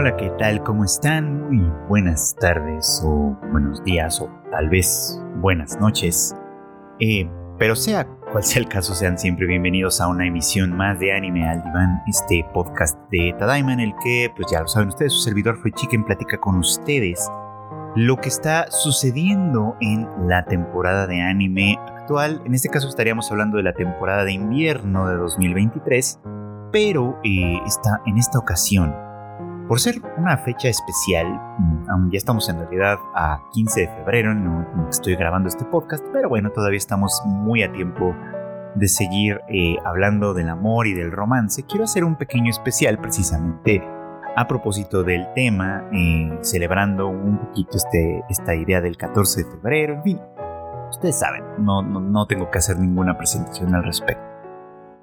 Hola, ¿qué tal? ¿Cómo están? Muy buenas tardes o buenos días o tal vez buenas noches. Eh, pero sea cual sea el caso, sean siempre bienvenidos a una emisión más de Anime al Diván, este podcast de Tadaima en el que, pues ya lo saben ustedes, su servidor fue Chicken platica con ustedes lo que está sucediendo en la temporada de anime actual. En este caso estaríamos hablando de la temporada de invierno de 2023, pero eh, está en esta ocasión por ser una fecha especial, mm, ya estamos en realidad a 15 de febrero, no estoy grabando este podcast, pero bueno, todavía estamos muy a tiempo de seguir eh, hablando del amor y del romance. Quiero hacer un pequeño especial precisamente a propósito del tema, eh, celebrando un poquito este, esta idea del 14 de febrero, en fin, ustedes saben, no, no tengo que hacer ninguna presentación al respecto.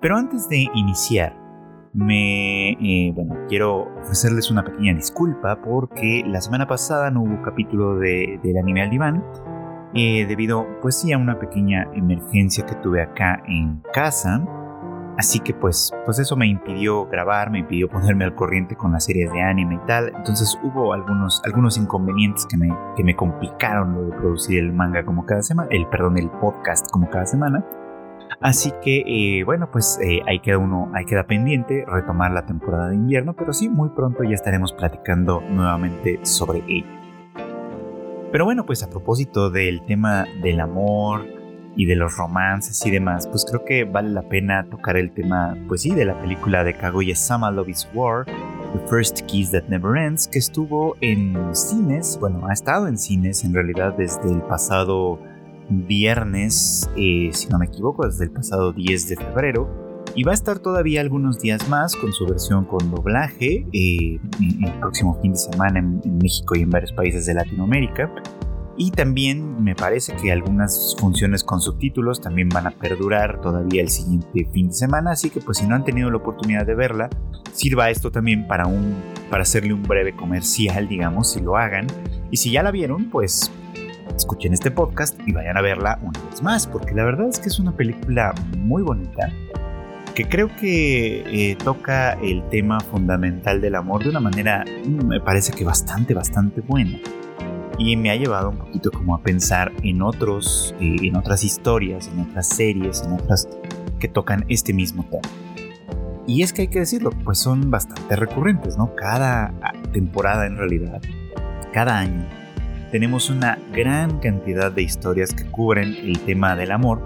Pero antes de iniciar, me, eh, bueno, quiero ofrecerles una pequeña disculpa porque la semana pasada no hubo capítulo de, del anime al diván eh, debido, pues sí, a una pequeña emergencia que tuve acá en casa. Así que pues, pues eso me impidió grabar, me impidió ponerme al corriente con las series de anime y tal. Entonces hubo algunos, algunos inconvenientes que me, que me complicaron lo de producir el manga como cada semana, el perdón, el podcast como cada semana. Así que, eh, bueno, pues eh, ahí queda uno, ahí queda pendiente retomar la temporada de invierno, pero sí, muy pronto ya estaremos platicando nuevamente sobre ello. Pero bueno, pues a propósito del tema del amor y de los romances y demás, pues creo que vale la pena tocar el tema, pues sí, de la película de Kaguya-sama Love is War, The First Kiss That Never Ends, que estuvo en cines, bueno, ha estado en cines en realidad desde el pasado viernes, eh, si no me equivoco, desde el pasado 10 de febrero. Y va a estar todavía algunos días más con su versión con doblaje eh, el próximo fin de semana en, México y en varios países de Latinoamérica. Y también me parece que algunas funciones con subtítulos también van a perdurar todavía el siguiente fin de semana. Así que pues si no han tenido la oportunidad de verla, sirva esto también para, un, para hacerle un breve comercial, digamos, si lo hagan. Y si ya la vieron, pues escuchen este podcast y vayan a verla una vez más, porque la verdad es que es una película muy bonita, que creo que eh, toca el tema fundamental del amor de una manera, mm, me parece que bastante, bastante buena. Y me ha llevado un poquito como a pensar en otros, eh, en otras historias, en otras series, en otras que tocan este mismo tema. Y es que hay que decirlo, pues son bastante recurrentes, ¿no? Cada ah, temporada en realidad, cada año tenemos una gran cantidad de historias que cubren el tema del amor,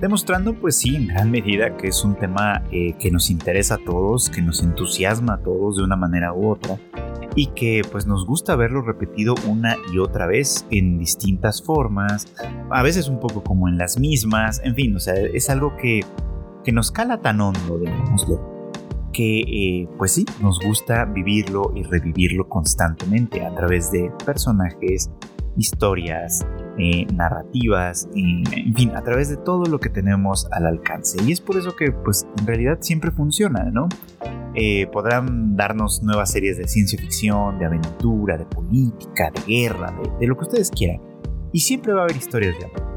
demostrando pues sí en gran medida que es un tema eh, que nos interesa a todos, que nos entusiasma a todos de una manera u otra y que pues nos gusta verlo repetido una y otra vez en distintas formas, a veces un poco como en las mismas, en fin, o sea, es algo que, que nos cala tan hondo, digámoslo que eh, pues sí, nos gusta vivirlo y revivirlo constantemente a través de personajes, historias, eh, narrativas, en fin, a través de todo lo que tenemos al alcance. Y es por eso que pues en realidad siempre funciona, ¿no? Eh, podrán darnos nuevas series de ciencia ficción, de aventura, de política, de guerra, de, de lo que ustedes quieran. Y siempre va a haber historias de amor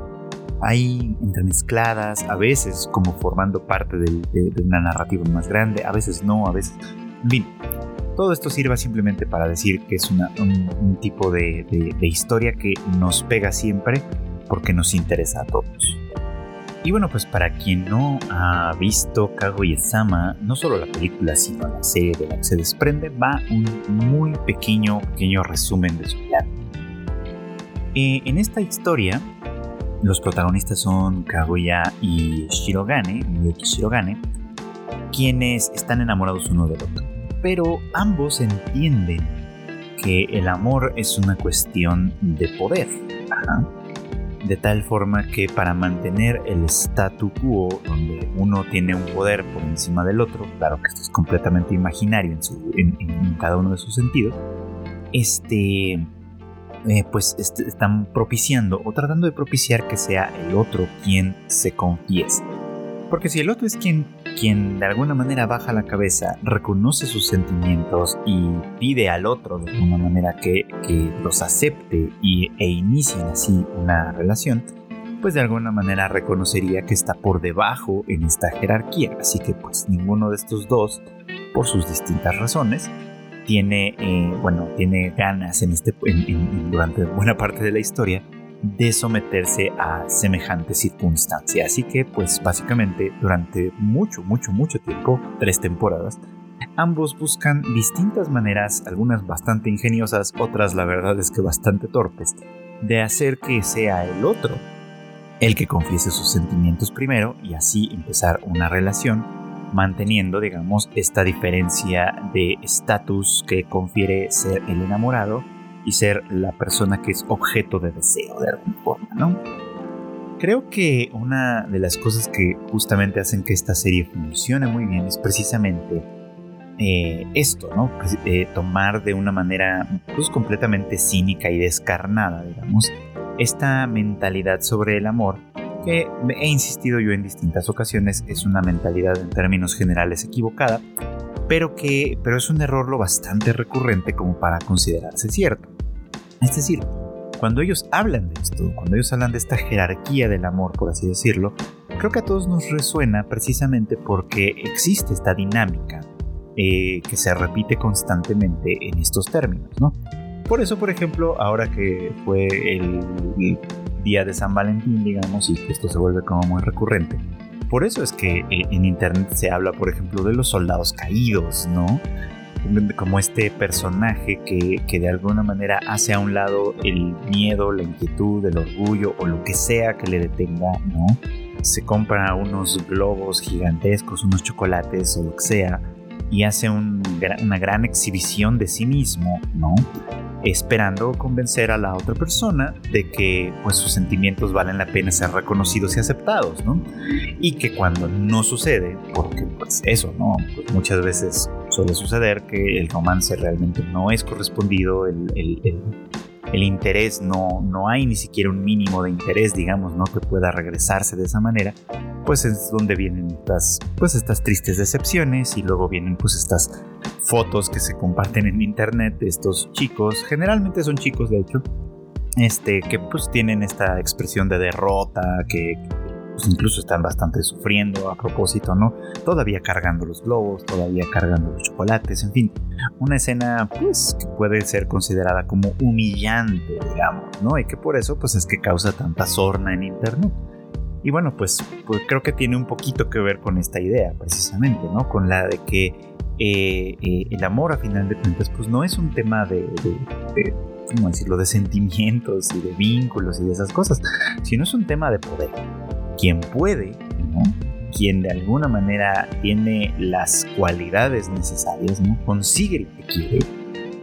ahí entremezcladas, a veces como formando parte de, una narrativa más grande, a veces no, a veces... En fin, todo esto sirva simplemente para decir que es un, tipo de, historia que nos pega siempre porque nos interesa a todos. Y bueno, pues para quien no ha visto Kaguya-sama, no solo la película, sino la serie de la que se desprende, va un muy pequeño, pequeño resumen de su plan. Eh, en esta historia, los protagonistas son Kaguya y Shirogane, Miyuki Shirogane, quienes están enamorados uno del otro. Pero ambos entienden que el amor es una cuestión de poder. De tal forma que para mantener el statu quo, donde uno tiene un poder por encima del otro, claro que esto es completamente imaginario en, en cada uno de sus sentidos, este, eh, pues están propiciando o tratando de propiciar que sea el otro quien se confiese. Porque si el otro es quien, quien de alguna manera baja la cabeza, reconoce sus sentimientos y pide al otro de alguna manera que, que los acepte y, e inicien así una relación, pues de alguna manera reconocería que está por debajo en esta jerarquía. Así que pues ninguno de estos dos, por sus distintas razones, tiene, eh, bueno, tiene ganas en este, durante buena parte de la historia de someterse a semejante circunstancia. Así que, pues básicamente, durante mucho, mucho, mucho tiempo, tres temporadas, ambos buscan distintas maneras, algunas bastante ingeniosas, otras la verdad es que bastante torpes, de hacer que sea el otro el que confiese sus sentimientos primero y así empezar una relación, manteniendo, digamos, esta diferencia de estatus que confiere ser el enamorado y ser la persona que es objeto de deseo de alguna forma, ¿no? Creo que una de las cosas que justamente hacen que esta serie funcione muy bien es precisamente eh, esto, ¿no? Pues, eh, tomar de una manera pues, completamente cínica y descarnada, digamos, esta mentalidad sobre el amor que he insistido yo en distintas ocasiones es una mentalidad en términos generales equivocada, pero que pero es un error lo bastante recurrente como para considerarse cierto. Es decir, cuando ellos hablan de esto, cuando ellos hablan de esta jerarquía del amor, por así decirlo, creo que a todos nos resuena precisamente porque existe esta dinámica eh, que se repite constantemente en estos términos, ¿no? Por eso, por ejemplo, ahora que fue el día de San Valentín, digamos, y esto se vuelve como muy recurrente, por eso es que eh, en internet se habla, por ejemplo, de los soldados caídos, ¿no? Como este personaje que, que, de alguna manera hace a un lado el miedo, la inquietud, el orgullo o lo que sea que le detenga, ¿no? Se compra unos globos gigantescos, unos chocolates o lo que sea, y hace una gran exhibición de sí mismo, ¿no? Esperando convencer a la otra persona de que pues sus sentimientos valen la pena ser reconocidos y aceptados, ¿no? Y que cuando no sucede, porque pues eso, ¿no? Pues muchas veces suele suceder que el romance realmente no es correspondido, el, el interés, no, no hay ni siquiera un mínimo de interés, digamos, ¿no? Que pueda regresarse de esa manera, pues es donde vienen estas, pues estas tristes decepciones y luego vienen pues estas fotos que se comparten en internet de estos chicos, generalmente son chicos de hecho, este, que pues tienen esta expresión de derrota, que pues, incluso están bastante sufriendo a propósito, ¿no? Todavía cargando los globos, todavía cargando los chocolates, en fin, una escena pues que puede ser considerada como humillante, digamos, ¿no? Y que por eso pues es que causa tanta sorna en internet. Y bueno, pues, pues creo que tiene un poquito que ver con esta idea, precisamente, ¿no? Con la de que eh, eh, el amor a final de cuentas pues no es un tema de, de ¿cómo decirlo?, de sentimientos y de vínculos y de esas cosas, sino es un tema de poder quien puede, quien de alguna manera tiene las cualidades necesarias, ¿no? consigue lo que quiere.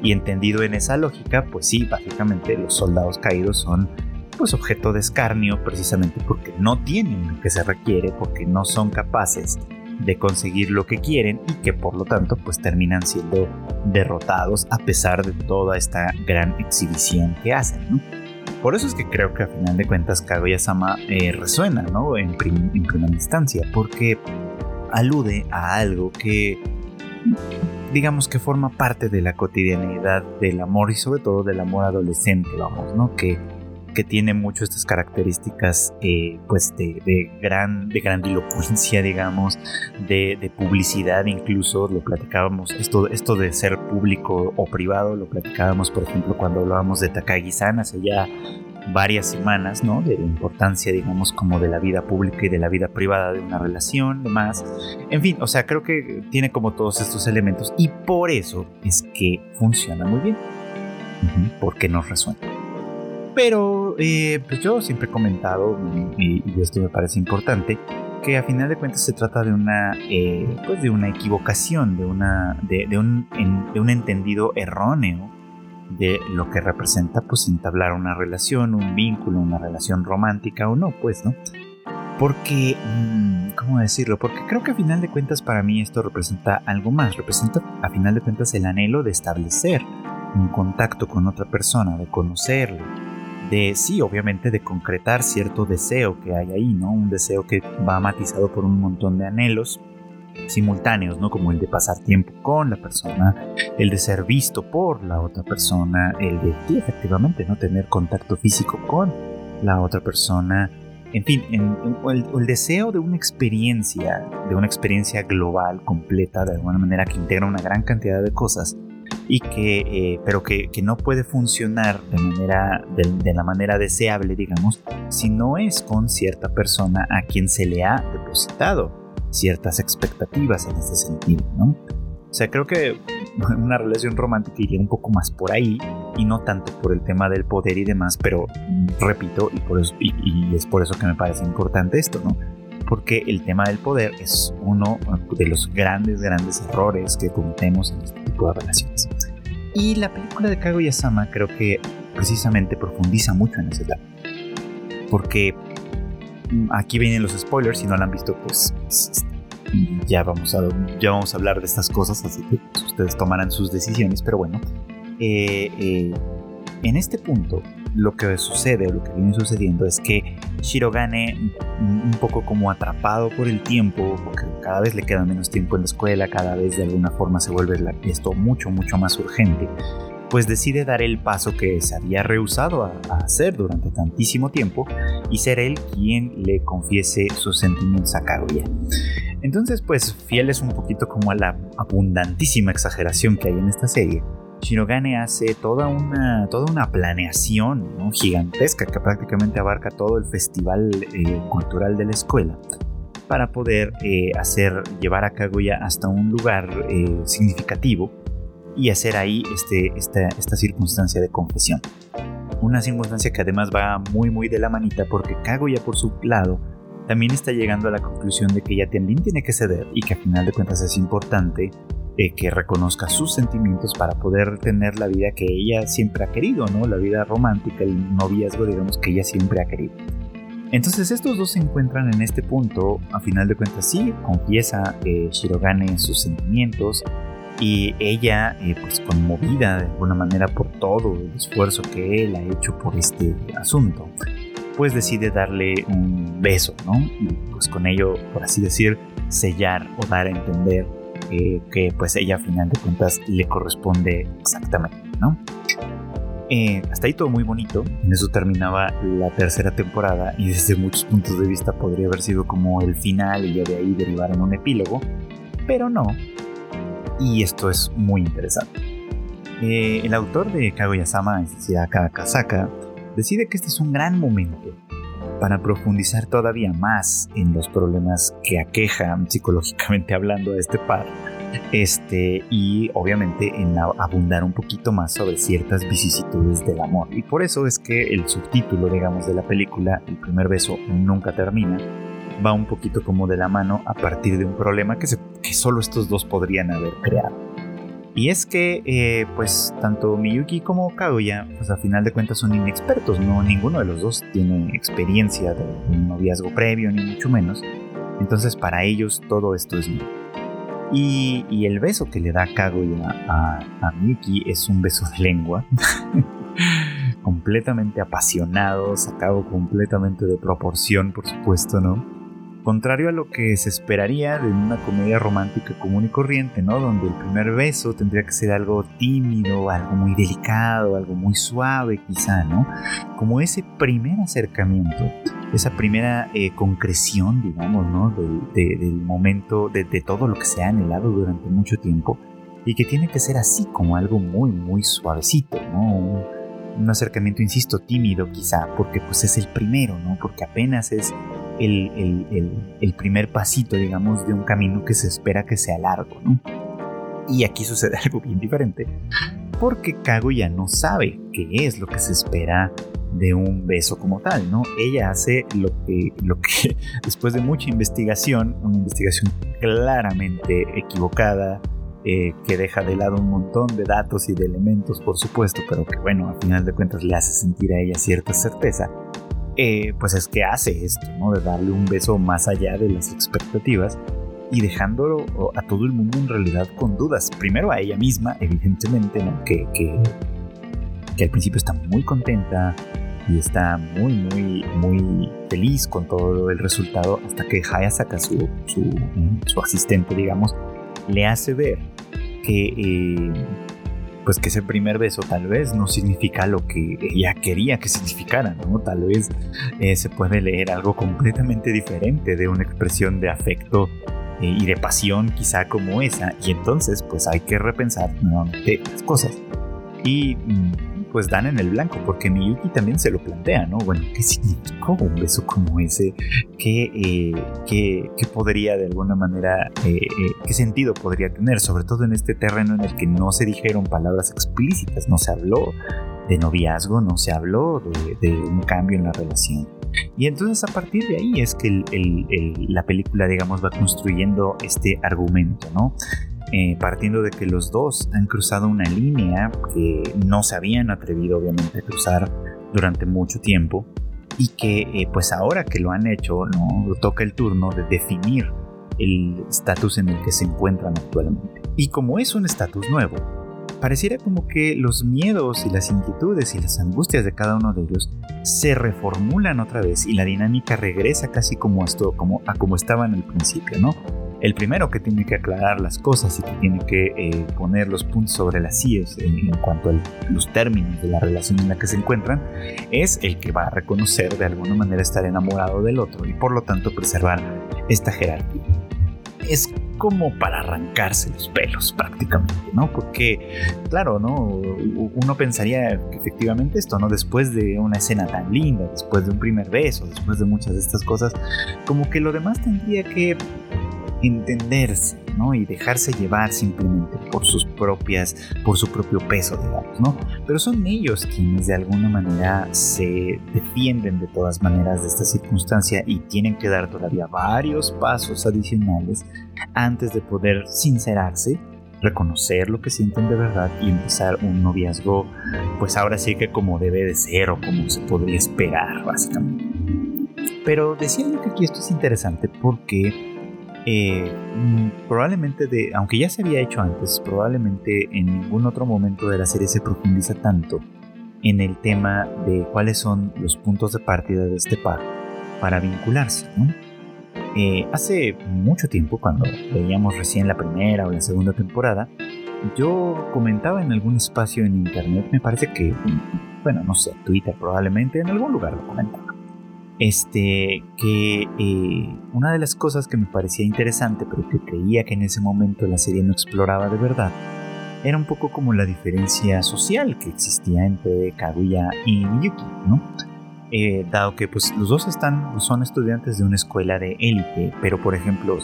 Y entendido en esa lógica, pues sí, básicamente los soldados caídos son pues objeto de escarnio precisamente porque no tienen lo que se requiere, porque no son capaces de conseguir lo que quieren y que por lo tanto pues terminan siendo derrotados a pesar de toda esta gran exhibición que hacen. ¿no? Por eso es que creo que a final de cuentas Kaguya-sama eh, resuena, ¿no? En, primera instancia, porque alude a algo que digamos que forma parte de la cotidianidad del amor y sobre todo del amor adolescente, vamos, ¿no? Que que tiene mucho estas características eh, pues de, gran de digamos de, publicidad incluso lo platicábamos esto esto de ser público o privado lo platicábamos por ejemplo cuando hablábamos de Takagi-san hace ya varias semanas, ¿no? De la importancia, digamos, como de la vida pública y de la vida privada de una relación, demás. En fin, o sea, creo que tiene como todos estos elementos y por eso es que funciona muy bien. porque nos resuena. Pero eh, pues yo siempre he comentado, y, esto me parece importante, que a final de cuentas se trata de una, eh, pues de una equivocación, de, una, de, un, de un entendido erróneo de lo que representa pues entablar una relación, un vínculo, una relación romántica o no, pues, ¿no? Porque, mm, ¿cómo decirlo? Porque creo que a final de cuentas para mí esto representa algo más, representa a final de cuentas el anhelo de establecer un contacto con otra persona, de conocerla, de sí, obviamente de concretar cierto deseo que hay ahí, ¿no? Un deseo que va matizado por un montón de anhelos simultáneos, ¿no? Como el de pasar tiempo con la persona, el de ser visto por la otra persona, el de sí, efectivamente no tener contacto físico con la otra persona, en fin, el, el, deseo de una experiencia, de una experiencia global, completa, de alguna manera que integra una gran cantidad de cosas, y que, eh, pero que, no puede funcionar de, manera, de, la manera deseable, digamos, si no es con cierta persona a quien se le ha depositado ciertas expectativas en ese sentido, ¿no? O sea, creo que una relación romántica iría un poco más por ahí y no tanto por el tema del poder y demás, pero repito, y, por eso, y es por eso que me parece importante esto, ¿no? porque el tema del poder es uno de los grandes, grandes errores que cometemos en este tipo de relaciones. Y la película de Kaguya-sama creo que precisamente profundiza mucho en ese tema. Porque mm, aquí vienen los spoilers, si no la han visto, pues ya vamos a, ya vamos a hablar de estas cosas, así que pues, ustedes tomarán sus decisiones, pero bueno, eh, eh, en este punto lo que sucede o lo que viene sucediendo es que Shirogane, un poco como atrapado por el tiempo, porque cada vez le queda menos tiempo en la escuela, cada vez de alguna forma se vuelve esto mucho, mucho más urgente, pues decide dar el paso que se había rehusado a, hacer durante tantísimo tiempo y ser él quien le confiese sus sentimientos a Kaguya. Entonces, pues, fieles un poquito como a la abundantísima exageración que hay en esta serie, Shirogane hace toda una, toda una planeación gigantesca que prácticamente abarca todo el festival eh, cultural de la escuela para poder eh, hacer llevar a Kaguya hasta un lugar eh, significativo y hacer ahí este, esta, esta circunstancia de confesión. Una circunstancia que además va muy muy de la manita porque Kaguya por su lado también está llegando a la conclusión de que ella también tiene que ceder y que a final de cuentas es importante eh, que reconozca sus sentimientos para poder tener la vida que ella siempre ha querido, ¿no? La vida romántica, el noviazgo, digamos, que ella siempre ha querido. Entonces estos dos se encuentran en este punto, a final de cuentas sí, confiesa eh, Shirogane sus sentimientos y ella, eh, pues conmovida de alguna manera por todo el esfuerzo que él ha hecho por este asunto, pues decide darle un beso, ¿no? Y pues con ello, por así decir, sellar o dar a entender eh, que pues ella a final de cuentas le corresponde exactamente, ¿no? Eh, hasta ahí todo muy bonito, en eso terminaba la tercera temporada y desde muchos puntos de vista podría haber sido como el final y ya de ahí derivar en un epílogo, pero no, y esto es muy interesante. Eh, el autor de Kaguya-sama, es decir, Aka Kasaka, decide que este es un gran momento para profundizar todavía más en los problemas que aquejan psicológicamente hablando a este par. Este, y obviamente en abundar un poquito más sobre ciertas vicisitudes del amor. Y por eso es que el subtítulo, digamos, de la película, El primer beso nunca termina, va un poquito como de la mano a partir de un problema que, que solo estos dos podrían haber creado. Y es que, eh, pues, tanto Miyuki como Kaguya, pues a final de cuentas son inexpertos, no ninguno de los dos tiene experiencia de un noviazgo previo, ni mucho menos. Entonces, para ellos todo esto es nuevo. Y, el beso que le da Kaguya a, a Miyuki es un beso de lengua. completamente apasionado, sacado completamente de proporción, por supuesto, ¿no? Contrario a lo que se esperaría de una comedia romántica común y corriente, ¿no? Donde el primer beso tendría que ser algo tímido, algo muy delicado, algo muy suave quizá, ¿no? Como ese primer acercamiento, esa primera eh, concreción, digamos, ¿no? del momento, de, todo lo que se ha anhelado durante mucho tiempo y que tiene que ser así como algo muy, muy suavecito, ¿no? Un, un acercamiento, insisto, tímido quizá, porque pues es el primero, ¿no? Porque apenas es el, primer pasito, digamos, de un camino que se espera que sea largo, ¿no? Y aquí sucede algo bien diferente, porque Kaguya no sabe qué es lo que se espera de un beso como tal, ¿no? Ella hace lo que, lo que después de mucha investigación, una investigación claramente equivocada, eh, que deja de lado un montón de datos y de elementos, por supuesto, pero que bueno, a final de cuentas le hace sentir a ella cierta certeza, eh, pues es que hace esto, ¿no? De darle un beso más allá de las expectativas y dejándolo a todo el mundo en realidad con dudas. Primero a ella misma, evidentemente, ¿no? Que, que, al principio está muy contenta y está muy, muy, muy feliz con todo el resultado hasta que Hayasaka, su, su, su asistente, digamos, le hace ver que... Eh, pues que ese primer beso tal vez no significa lo que ella quería que significara, ¿no? Tal vez eh, se puede leer algo completamente diferente de una expresión de afecto eh, y de pasión quizá como esa, y entonces pues hay que repensar nuevamente las cosas. Y mm, pues dan en el blanco, porque Miyuki también se lo plantea, ¿no? Bueno, ¿qué significó un beso como ese? ¿Qué, eh, qué, podría de alguna manera, eh, qué sentido podría tener? Sobre todo en este terreno en el que no se dijeron palabras explícitas, no se habló de noviazgo, no se habló de, un cambio en la relación. Y entonces a partir de ahí es que la película, digamos, va construyendo este argumento, ¿no? Eh, partiendo de que los dos han cruzado una línea que no se habían atrevido obviamente a cruzar durante mucho tiempo y que eh, pues ahora que lo han hecho, ¿no? toca el turno de definir el estatus en el que se encuentran actualmente. Y como es un estatus nuevo, pareciera como que los miedos y las inquietudes y las angustias de cada uno de ellos se reformulan otra vez y la dinámica regresa casi como esto, como a como estaba en el principio, ¿no? El primero que tiene que aclarar las cosas y que tiene que eh, poner los puntos sobre las IES en, cuanto a los términos de la relación en la que se encuentran es el que va a reconocer de alguna manera estar enamorado del otro y por lo tanto preservar esta jerarquía. Es como para arrancarse los pelos prácticamente, ¿no? Porque, claro, ¿no? Uno pensaría efectivamente esto, ¿no? Después de una escena tan linda, después de un primer beso, después de muchas de estas cosas, como que lo demás tendría que entenderse, ¿no? Y dejarse llevar simplemente por sus propias, por su propio peso, digamos, ¿no? Pero son ellos quienes de alguna manera se defienden de todas maneras de esta circunstancia y tienen que dar todavía varios pasos adicionales antes de poder sincerarse reconocer lo que sienten de verdad y empezar un noviazgo, pues ahora sí que como debe de ser o como se podría esperar, básicamente. Pero decía que aquí esto es interesante porque eh, mm, probablemente de, aunque ya se había hecho antes, probablemente en ningún otro momento de la serie se profundiza tanto en el tema de cuáles son los puntos de partida de este par para vincularse. Eh, hace mucho tiempo, cuando veíamos recién la primera o la segunda temporada, yo comentaba en algún espacio en internet, me parece que, bueno, no sé, Twitter probablemente, en algún lugar lo comentaba este, que eh, una de las cosas que me parecía interesante, pero que creía que en ese momento la serie no exploraba de verdad, era un poco como la diferencia social que existía entre Kaguya y Miyuki, ¿no? Eh, dado que pues los dos están, son estudiantes de una escuela de élite, pero por ejemplo,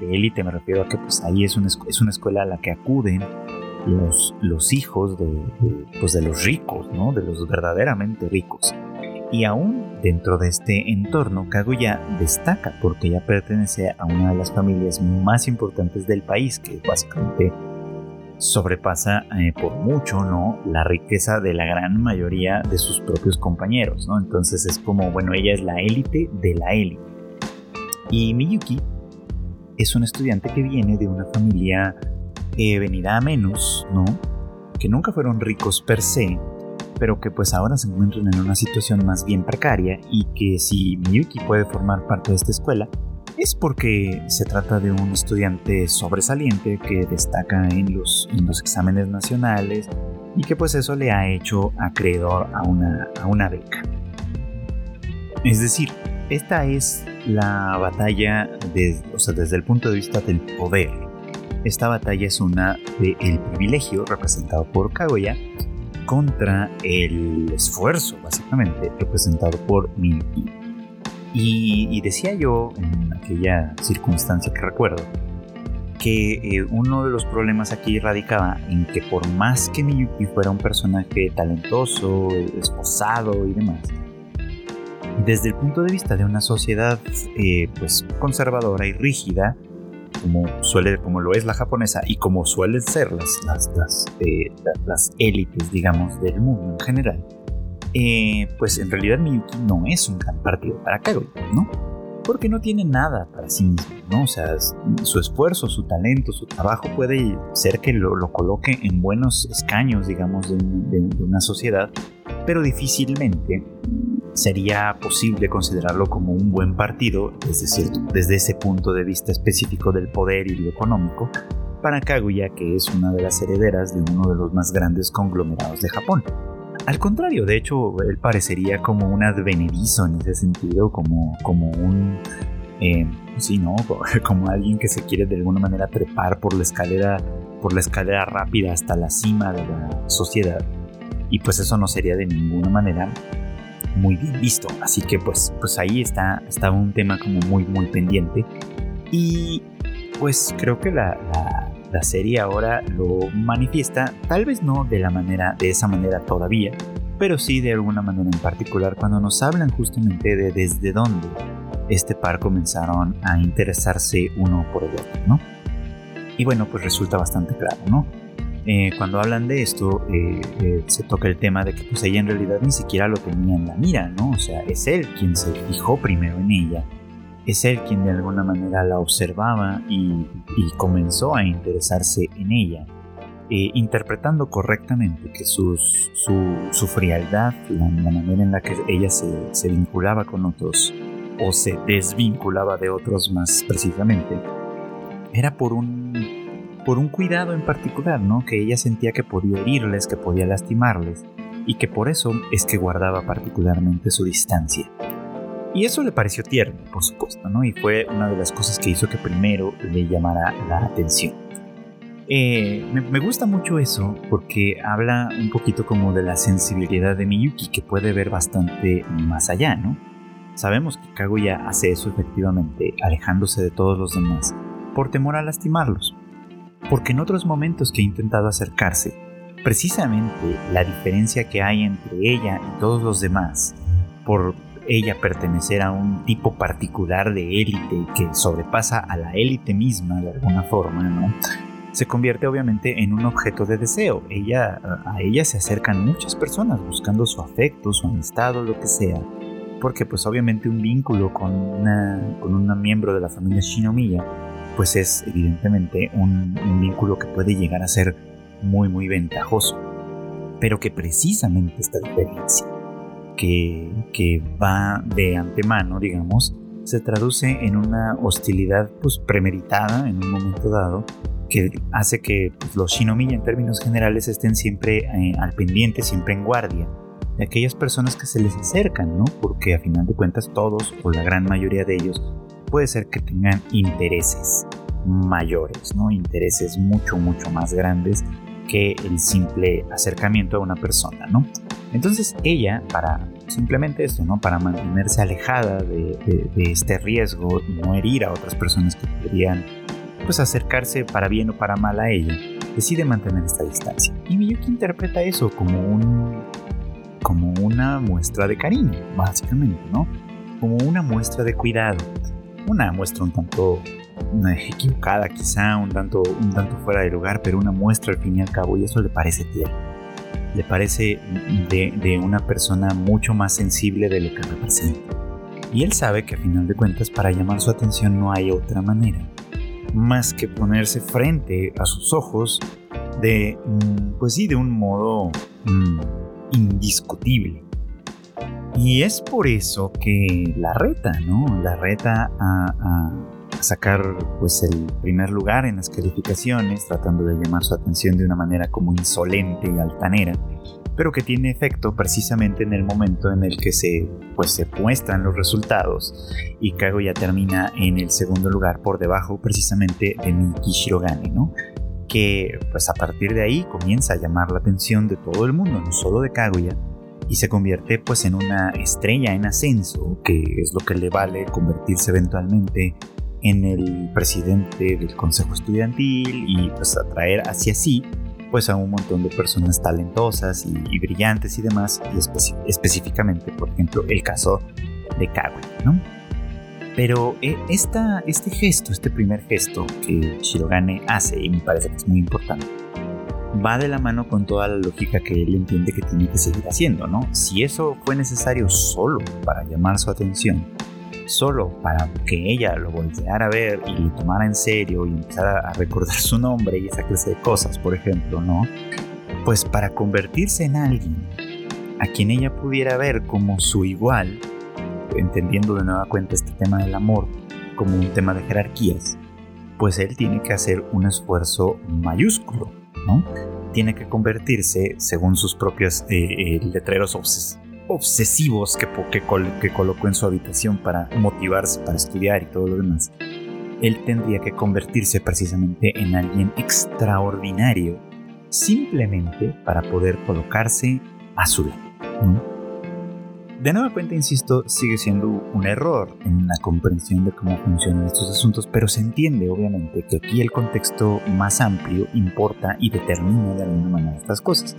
de élite me refiero a que pues ahí es una, es una escuela a la que acuden los, los hijos de, pues, de los ricos, ¿no? De los verdaderamente ricos. Y aún dentro de este entorno, Kaguya destaca porque ella pertenece a una de las familias más importantes del país, que básicamente sobrepasa eh, por mucho ¿no? la riqueza de la gran mayoría de sus propios compañeros. ¿no? Entonces es como, bueno, ella es la élite de la élite. Y Miyuki es un estudiante que viene de una familia eh, venida a menos, ¿no? que nunca fueron ricos per se, pero que pues ahora se encuentran en una situación más bien precaria y que si Miyuki puede formar parte de esta escuela es porque se trata de un estudiante sobresaliente que destaca en los, en los exámenes nacionales y que pues eso le ha hecho acreedor a una, a una beca. Es decir, esta es la batalla desde el punto de vista del poder. Esta batalla es una del privilegio representado por Kaguya contra el esfuerzo, básicamente, representado por Miyuki. Y, decía yo en aquella circunstancia que recuerdo, que eh, uno de los problemas aquí radicaba en que por más que Miyuki fuera un personaje talentoso, esposado y demás, desde el punto de vista de una sociedad eh, pues conservadora y rígida, como suele, como lo es la japonesa y como suelen ser las, las, eh, las, élites, digamos, del mundo en general, eh, pues en realidad Miyuki no es un gran partido para Kaguya, ¿no? Porque no tiene nada para sí mismo, ¿no? O sea, su esfuerzo, su talento, su trabajo puede ser que lo, lo coloque en buenos escaños, digamos, de una sociedad, pero difícilmente sería posible considerarlo como un buen partido, desde, desde ese punto de vista específico del poder y lo económico, para Kaguya, que es una de las herederas de uno de los más grandes conglomerados de Japón. Al contrario, de hecho, él parecería como un advenedizo en ese sentido, como, como un eh, sí, ¿no? Como alguien que se quiere de alguna manera trepar por la escalera, por la escalera rápida hasta la cima de la sociedad. Y pues eso no sería de ninguna manera muy bien visto. Así que pues, pues ahí está, está un tema como muy, muy pendiente. Y pues creo que la, la, serie ahora lo manifiesta, tal vez no de la manera, de esa manera todavía, pero sí de alguna manera en particular cuando nos hablan justamente de desde dónde este par comenzaron a interesarse uno por otro, ¿no? Y bueno, pues resulta bastante claro, ¿no? Eh, cuando hablan de esto, eh, eh, se toca el tema de que pues ella en realidad ni siquiera lo tenía en la mira, ¿no? O sea, es él quien se fijó primero en ella, es él quien de alguna manera la observaba y, comenzó a interesarse en ella, interpretando correctamente que su, su, frialdad, la, manera en la que ella se, se vinculaba con otros, o se desvinculaba de otros más precisamente, era por un por un cuidado en particular, ¿no? Que ella sentía que podía herirles, que podía lastimarles, y que por eso es que guardaba particularmente su distancia. Y eso le pareció tierno, por supuesto, ¿no? Y fue una de las cosas que hizo que primero le llamara la atención. Eh, me, gusta mucho eso porque habla un poquito como de la sensibilidad de Miyuki que puede ver bastante más allá, ¿no? Sabemos que Kaguya hace eso efectivamente, alejándose de todos los demás, por temor a lastimarlos porque en otros momentos que ha intentado acercarse, precisamente la diferencia que hay entre ella y todos los demás, por ella pertenecer a un tipo particular de élite que sobrepasa a la élite misma de alguna forma, ¿no? Se convierte obviamente en un objeto de deseo. Ella, a ella se acercan muchas personas buscando su afecto, su amistad lo que sea. Porque pues obviamente un vínculo con una, con una miembro de la familia Shinomiya pues es evidentemente un, vínculo que puede llegar a ser muy muy ventajoso. Pero que precisamente esta diferencia que, que va de antemano, digamos, se traduce en una hostilidad pues premeditada en un momento dado que hace que pues, los Shinomiya en términos generales estén siempre eh, al pendiente, siempre en guardia de aquellas personas que se les acercan, ¿no? Porque a final de cuentas todos o la gran mayoría de ellos puede ser que tengan intereses mayores, ¿no? Intereses mucho, mucho más grandes que el simple acercamiento a una persona, ¿no? Entonces ella, para simplemente esto, ¿no? Para mantenerse alejada de, este riesgo y no herir a otras personas que podrían, pues, acercarse para bien o para mal a ella, decide mantener esta distancia. Y Miyuki interpreta eso como un, como una muestra de cariño, básicamente, ¿no? Como una muestra de cuidado una muestra un tanto equivocada quizá, un tanto, un tanto fuera de lugar, pero una muestra al fin y al cabo y eso le parece tierno. Le parece de, una persona mucho más sensible de lo que representa. Y él sabe que a final de cuentas para llamar su atención no hay otra manera más que ponerse frente a sus ojos de, mm, pues sí, de un modo mm, indiscutible. Y es por eso que la reta, ¿no? La reta a, sacar pues el primer lugar en las calificaciones, tratando de llamar su atención de una manera como insolente y altanera, pero que tiene efecto precisamente en el momento en el que se, pues, se muestran los resultados y Kaguya termina en el segundo lugar por debajo precisamente de Miki Shirogane, ¿no? que pues a partir de ahí comienza a llamar la atención de todo el mundo, no solo de Kaguya, y se convierte pues en una estrella en ascenso, que es lo que le vale convertirse eventualmente en el presidente del consejo estudiantil y pues atraer hacia sí pues a un montón de personas talentosas y, brillantes y demás, y específicamente, por ejemplo, el caso de Kaguya, ¿no? Pero eh, esta, este gesto, este primer gesto que Shirogane hace, y me parece que es muy importante, va de la mano con toda la lógica que él entiende que tiene que seguir haciendo, ¿no? Si eso fue necesario solo para llamar su atención, solo para que ella lo volteara a ver y lo tomara en serio y empezara a recordar su nombre y esa clase de cosas, por ejemplo, ¿no? Pues para convertirse en alguien a quien ella pudiera ver como su igual, entendiendo de nueva cuenta este tema del amor como un tema de jerarquías, pues él tiene que hacer un esfuerzo mayúsculo tiene que convertirse, según sus propios eh, eh, letreros obsesivos que, que colocó en su habitación para motivarse, para estudiar y todo lo demás, él tendría que convertirse precisamente en alguien extraordinario, simplemente para poder colocarse a su lado. De nueva cuenta, insisto, sigue siendo un error en la comprensión de cómo funcionan estos asuntos, pero se entiende obviamente que aquí el contexto más amplio importa y determina de alguna manera estas cosas.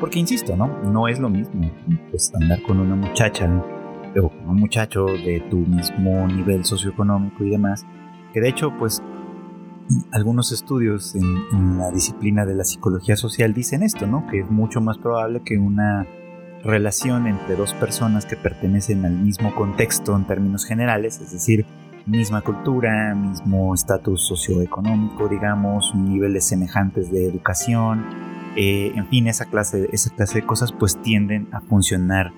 Porque insisto, ¿no? No es lo mismo pues, andar con una muchacha o con un muchacho de tu mismo nivel socioeconómico y demás, que de hecho, pues algunos estudios en, en, la disciplina de la psicología social dicen esto, ¿no? Que es mucho más probable que una relación entre dos personas que pertenecen al mismo contexto en términos generales, es decir, misma cultura, mismo estatus socioeconómico, digamos, niveles semejantes de educación, eh, en fin, esa clase, esa clase de cosas pues tienden a funcionar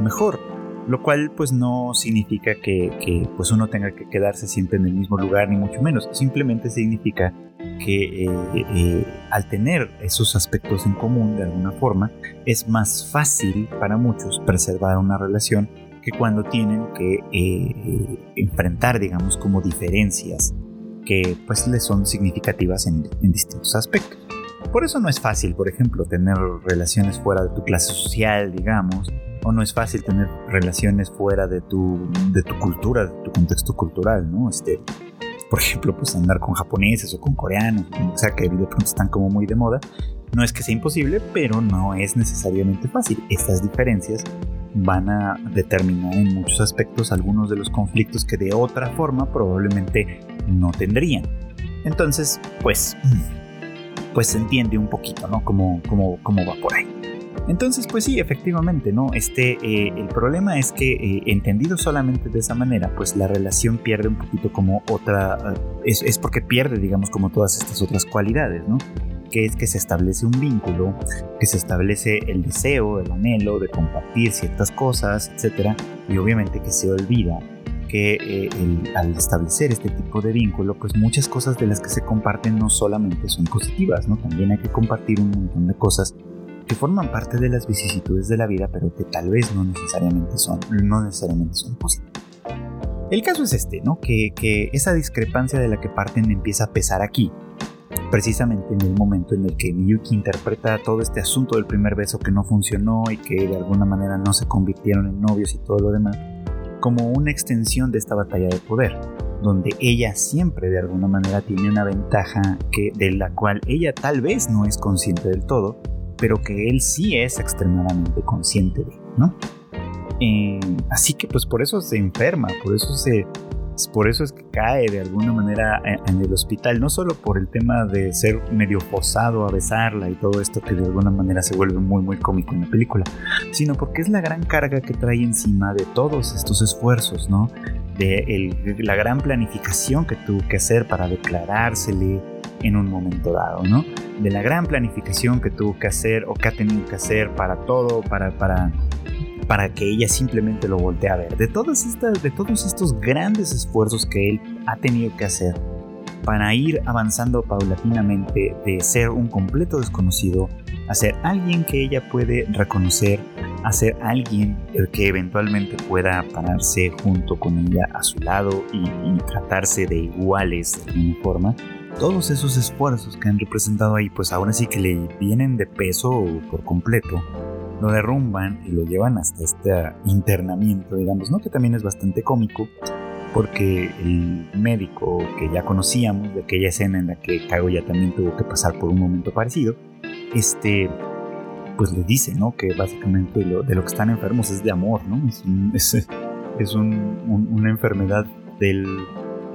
mejor lo cual pues no significa que, pues uno tenga que quedarse siempre en el mismo lugar ni mucho menos, simplemente significa que eh, eh, al tener esos aspectos en común de alguna forma es más fácil para muchos preservar una relación que cuando tienen que eh, enfrentar digamos como diferencias que pues les son significativas en, en distintos aspectos. Por eso no es fácil, por ejemplo, tener relaciones fuera de tu clase social, digamos, o no es fácil tener relaciones fuera de tu, de tu cultura, de tu contexto cultural, ¿no? Este, por ejemplo, pues andar con japoneses o con coreanos, o sea, que de pronto están como muy de moda. No es que sea imposible, pero no es necesariamente fácil. Estas diferencias van a determinar en muchos aspectos algunos de los conflictos que de otra forma probablemente no tendrían. Entonces, pues, pues se entiende un poquito, ¿no? Cómo, cómo, cómo va por ahí. Entonces, pues sí, efectivamente, ¿no? Este, eh, el problema es que eh, entendido solamente de esa manera, pues la relación pierde un poquito como otra, eh, es, porque pierde, digamos, como todas estas otras cualidades, ¿no? Que es que se establece un vínculo, que se establece el deseo, el anhelo de compartir ciertas cosas, etcétera, y obviamente que se olvida que al establecer este tipo de vínculo, pues muchas cosas de las que se comparten no solamente son positivas, ¿no? También hay que compartir un montón de cosas que forman parte de las vicisitudes de la vida, pero que tal vez no necesariamente son, no necesariamente son positivas. El caso es este, ¿no? Que, que esa discrepancia de la que parten empieza a pesar aquí, precisamente en el momento en el que Miyuki interpreta todo este asunto del primer beso que no funcionó y que de alguna manera no se convirtieron en novios y todo lo demás, como una extensión de esta batalla de poder, donde ella siempre de alguna manera tiene una ventaja que, de la cual ella tal vez no es consciente del todo, pero que él sí es extremadamente consciente de, ¿no? Eh, así que pues por eso se enferma, por eso se, por eso es que cae de alguna manera en el hospital, no solo por el tema de ser medio forzado a besarla y todo esto que de alguna manera se vuelve muy muy cómico en la película, sino porque es la gran carga que trae encima de todos estos esfuerzos, ¿no? De la gran planificación que tuvo que hacer para declarársele, en un momento dado, ¿no? De la gran planificación que tuvo que hacer o que ha tenido que hacer para todo, para, para, para que ella simplemente lo voltee a ver. De, todas estas, de todos estos grandes esfuerzos que él ha tenido que hacer para ir avanzando paulatinamente de ser un completo desconocido a ser alguien que ella puede reconocer, a ser alguien que eventualmente pueda pararse junto con ella a su lado y, y tratarse de iguales de alguna forma todos esos esfuerzos que han representado ahí, pues ahora sí que le vienen de peso por completo, lo derrumban y lo llevan hasta este internamiento, digamos, ¿no? Que también es bastante cómico, porque el médico que ya conocíamos, de aquella escena en la que Kaguya también tuvo que pasar por un momento parecido, este, pues le dice, ¿no? Que básicamente lo, de lo que están enfermos es de amor, ¿no? Es, es, una enfermedad del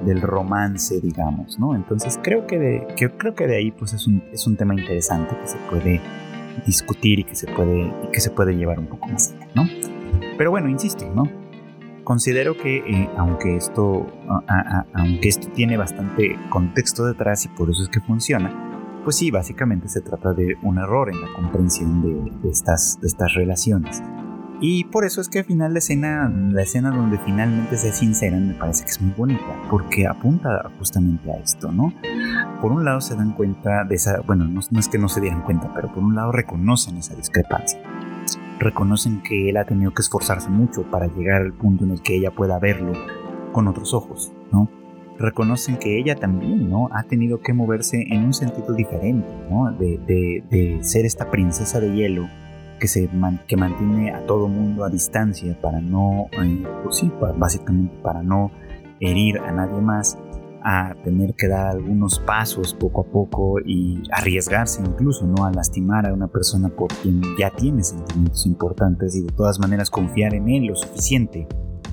del romance, digamos, ¿no? Entonces creo que de, creo que de ahí pues es un, es un tema interesante que se puede discutir y que se puede, que se puede llevar un poco más allá, ¿no? Pero bueno, insisto, ¿no? Considero que eh, aunque, esto, aunque esto tiene bastante contexto detrás y por eso es que funciona, pues sí, básicamente se trata de un error en la comprensión de, estas, de estas relaciones. Y por eso es que al final la escena, la escena donde finalmente se sinceran me parece que es muy bonita, porque apunta justamente a esto, ¿no? Por un lado se dan cuenta de esa, bueno, no, es que no se dieran cuenta, pero por un lado reconocen esa discrepancia. reconocen que él ha tenido que esforzarse mucho para llegar al punto en el que ella pueda verlo con otros ojos, ¿no? Reconocen que ella también, ¿no? Ha tenido que moverse en un sentido diferente, ¿no? De, ser esta princesa de hielo que, se que mantiene a todo mundo a distancia para no, eh, pues sí, básicamente para no herir a nadie más, a tener que dar algunos pasos poco a poco y arriesgarse incluso no a lastimar a una persona por quien ya tiene sentimientos importantes y de todas maneras confiar en él lo suficiente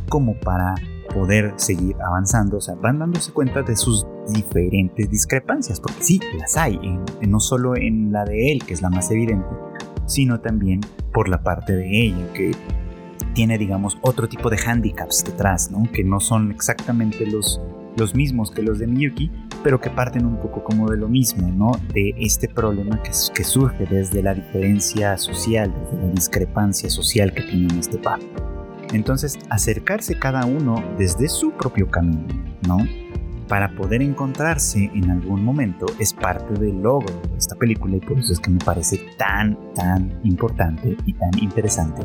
como para poder seguir avanzando, o sea, van dándose cuenta de sus diferentes discrepancias, porque sí, las hay, no solo en la de él, que es la más evidente, sino también por la parte de ella, que tiene, digamos, otro tipo de handicaps detrás, ¿no? Que no son exactamente los los mismos que los de Miyuki, pero que parten un poco como de lo mismo, ¿no? De este problema que, que surge desde la diferencia social, desde la discrepancia social que tiene este par. Entonces, acercarse cada uno desde su propio camino, ¿no? Para poder encontrarse en algún momento es parte del logro de esta película y por eso es que me parece tan, tan importante y tan interesante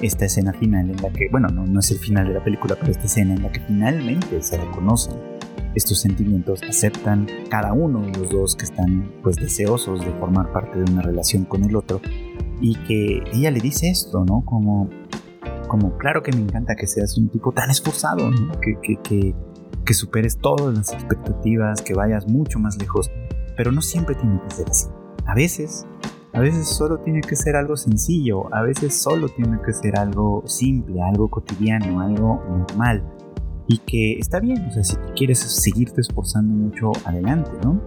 esta escena final en la que, bueno, no, no es el final de la película, pero esta escena en la que finalmente se reconocen estos sentimientos, aceptan cada uno de los dos que están pues deseosos de formar parte de una relación con el otro y que ella le dice esto, ¿no? Como, como claro que me encanta que seas un tipo tan esforzado, ¿no? que, que superes todas las expectativas, que vayas mucho más lejos, pero no siempre tiene que ser así. A veces a veces solo tiene que ser algo sencillo, a veces solo tiene que ser algo simple, algo cotidiano, algo normal. Y que está bien, o sea, si quieres seguirte esforzando mucho, adelante, ¿no?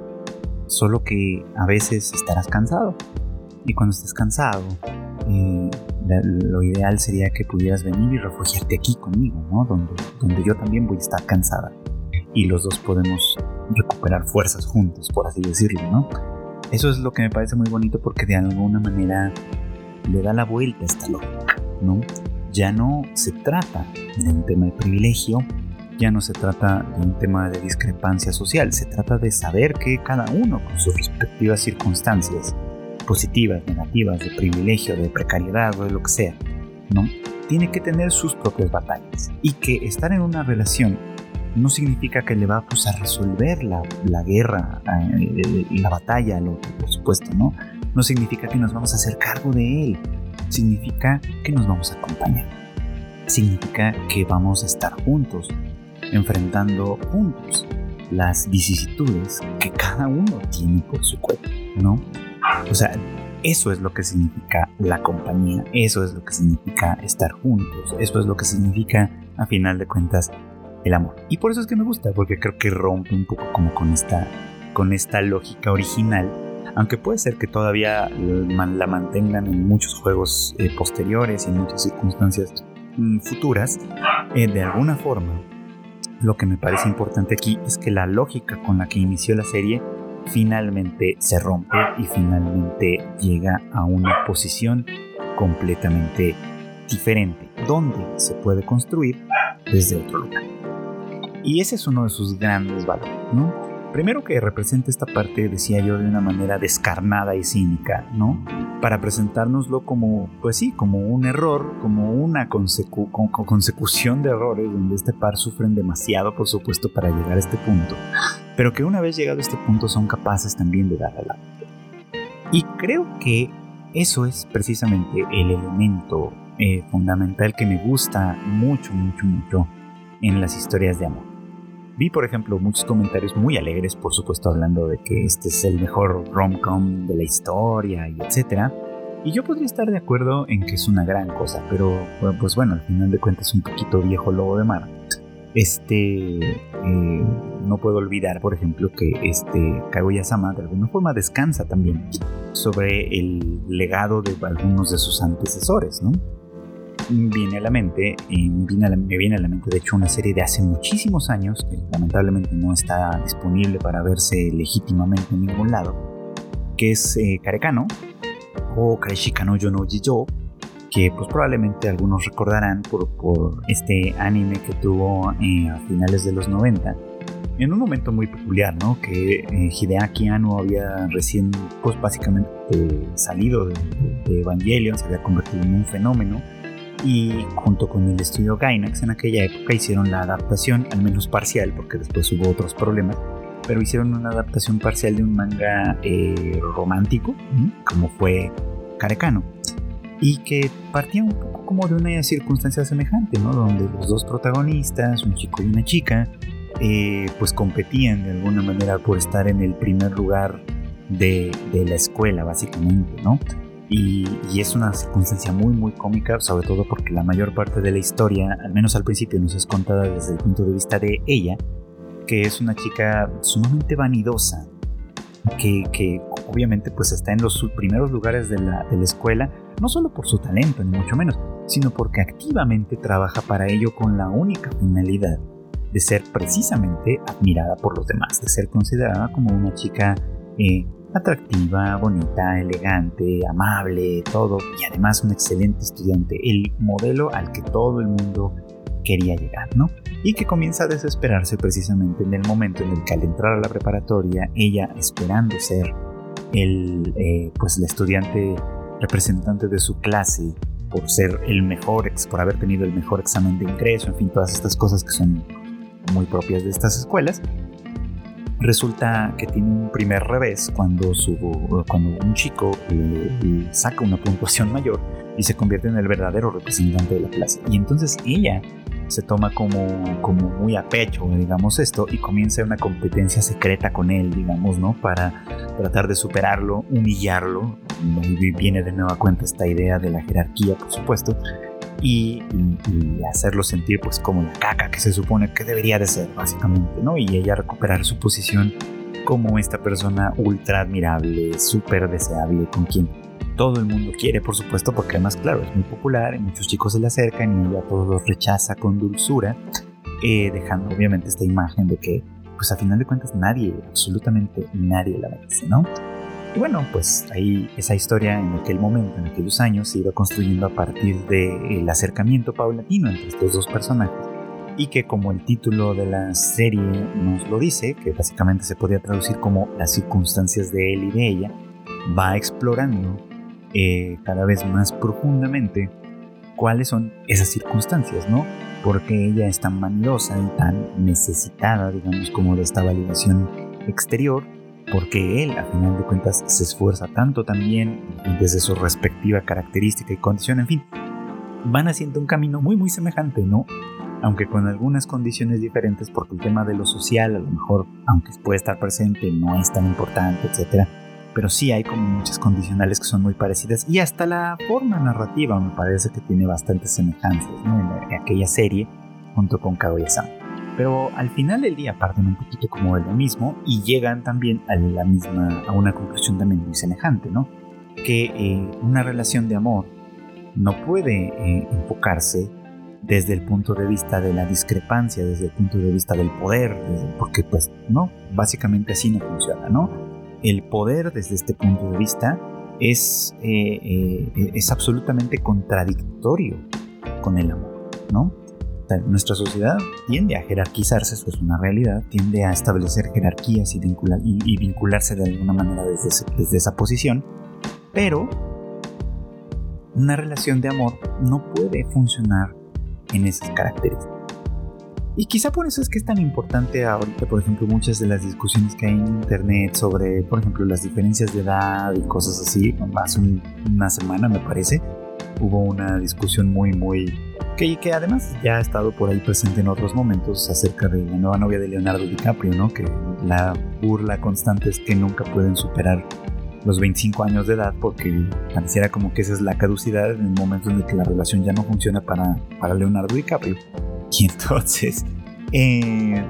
Solo que a veces estarás cansado. Y cuando estés cansado, eh, lo ideal sería que pudieras venir y refugiarte aquí conmigo, ¿no? Donde, donde yo también voy a estar cansada. Y los dos podemos recuperar fuerzas juntos, por así decirlo, ¿no? Eso es lo que me parece muy bonito porque de alguna manera le da la vuelta a esta lógica, ¿no? Ya no se trata de un tema de privilegio, ya no se trata de un tema de discrepancia social, se trata de saber que cada uno con sus respectivas circunstancias, positivas, negativas, de privilegio, de precariedad o de lo que sea, ¿no? Tiene que tener sus propias batallas y que estar en una relación no significa que le va pues, a resolver la, guerra, eh, la batalla al otro, por supuesto, ¿no? No significa que nos vamos a hacer cargo de él, significa que nos vamos a acompañar, significa que vamos a estar juntos, enfrentando juntos las vicisitudes que cada uno tiene por su cuerpo, ¿no? O sea, eso es lo que significa la compañía, eso es lo que significa estar juntos, eso es lo que significa, a final de cuentas, el amor. Y por eso es que me gusta, porque creo que rompe un poco como con esta, con esta lógica original. Aunque puede ser que todavía la mantengan en muchos juegos eh, posteriores y en muchas circunstancias mm, futuras, eh, de alguna forma, lo que me parece importante aquí es que la lógica con la que inició la serie finalmente se rompe y finalmente llega a una posición completamente diferente, donde se puede construir desde otro lugar. Y ese es uno de sus grandes valores, ¿no? Primero que representa esta parte, decía yo, de una manera descarnada y cínica, ¿no? Para presentárnoslo como, pues sí, como un error, como una consecución de errores, donde este par sufren demasiado, por supuesto, para llegar a este punto, pero que una vez llegado a este punto son capaces también de dar a la Y creo que eso es precisamente el elemento eh, fundamental que me gusta mucho, mucho, mucho en las historias de amor. Vi, por ejemplo, muchos comentarios muy alegres, por supuesto, hablando de que este es el mejor rom-com de la historia y etcétera. Y yo podría estar de acuerdo en que es una gran cosa, pero pues bueno, al final de cuentas un poquito viejo lobo de mar. Este, eh, no puedo olvidar, por ejemplo, que este Kaguya-sama de alguna forma descansa también sobre el legado de algunos de sus antecesores, ¿no? Viene a la mente, y me viene a la mente de hecho una serie de hace muchísimos años, que lamentablemente no está disponible para verse legítimamente en ningún lado, que es eh, Karekano, o Kareshikano Yono Jijo, que pues probablemente algunos recordarán por, por este anime que tuvo eh, a finales de los 90, en un momento muy peculiar, ¿no? Que eh, Hideaki Anno había recién, pues básicamente salido de, Evangelion, se había convertido en un fenómeno y junto con el estudio Gainax en aquella época hicieron la adaptación, al menos parcial, porque después hubo otros problemas, pero hicieron una adaptación parcial de un manga eh, romántico, como fue Karekano, y que partía un poco como de una circunstancia semejante, ¿no? Donde los dos protagonistas, un chico y una chica, eh, pues competían de alguna manera por estar en el primer lugar de, la escuela, básicamente, ¿no? Y, es una circunstancia muy, muy cómica, sobre todo porque la mayor parte de la historia, al menos al principio, nos es contada desde el punto de vista de ella, que es una chica sumamente vanidosa, que, obviamente pues está en los primeros lugares de la, de la escuela, no solo por su talento, ni mucho menos, sino porque activamente trabaja para ello con la única finalidad de ser precisamente admirada por los demás, de ser considerada como una chica eh, atractiva, bonita, elegante, amable, todo, y además un excelente estudiante, el modelo al que todo el mundo quería llegar, ¿no? Y que comienza a desesperarse precisamente en el momento en el que al entrar a la preparatoria, ella esperando ser el, eh, pues el estudiante representante de su clase, por ser el mejor, por haber tenido el mejor examen de ingreso, en fin, todas estas cosas que son muy propias de estas escuelas, resulta que tiene un primer revés cuando, su, cuando un chico saca una puntuación mayor y se convierte en el verdadero representante de la clase. Y entonces ella se toma como, como muy a pecho, digamos esto, y comienza una competencia secreta con él, digamos, ¿no? Para tratar de superarlo, humillarlo. Y viene de nueva cuenta esta idea de la jerarquía, por supuesto y, hacerlo sentir pues como la caca que se supone que debería de ser básicamente, ¿no? Y ella recuperar su posición como esta persona ultra admirable, súper deseable, con quien todo el mundo quiere, por supuesto, porque además, claro, es muy popular, y muchos chicos se le acercan y ella todos los rechaza con dulzura, eh, dejando obviamente esta imagen de que, pues a final de cuentas, nadie, absolutamente nadie la merece, ¿no? Y bueno, pues ahí esa historia en aquel momento, en aquellos años, se iba construyendo a partir del acercamiento paulatino entre estos dos personajes. Y que como el título de la serie nos lo dice, que básicamente se podría traducir como las circunstancias de él y de ella, va explorando eh, cada vez más profundamente cuáles son esas circunstancias, ¿no? Porque ella es tan vanidosa y tan necesitada, digamos, como de esta validación exterior, porque él, a final de cuentas, se esfuerza tanto también desde su respectiva característica y condición, en fin, van haciendo un camino muy, muy semejante, ¿no? Aunque con algunas condiciones diferentes, porque el tema de lo social, a lo mejor, aunque puede estar presente, no es tan importante, etc. Pero sí hay como muchas condicionales que son muy parecidas y hasta la forma narrativa me parece que tiene bastantes semejanzas ¿no? en, aquella serie junto con Kaguya-sama. Pero al final del día parten un poquito como de lo mismo y llegan también a la misma, a una conclusión también muy semejante, ¿no? Que eh, una relación de amor no puede eh, enfocarse desde el punto de vista de la discrepancia, desde el punto de vista del poder, porque pues no, básicamente así no funciona, ¿no? El poder desde este punto de vista es, eh, es absolutamente contradictorio con el amor, ¿no? Nuestra sociedad tiende a jerarquizarse, eso es una realidad, tiende a establecer jerarquías y, vincularse de alguna manera desde, desde esa posición, pero una relación de amor no puede funcionar en esas características. Y quizá por eso es que es tan importante ahorita, por ejemplo, muchas de las discusiones que hay en internet sobre, por ejemplo, las diferencias de edad y cosas así. Hace una semana, me parece, hubo una discusión muy, muy que, que además ya ha estado por ahí presente en otros momentos acerca de la nueva novia de Leonardo DiCaprio, ¿no? Que la burla constante es que nunca pueden superar los 25 años de edad porque pareciera como que esa es la caducidad en el momento en el que la relación ya no funciona para, para Leonardo DiCaprio. Y entonces, eh,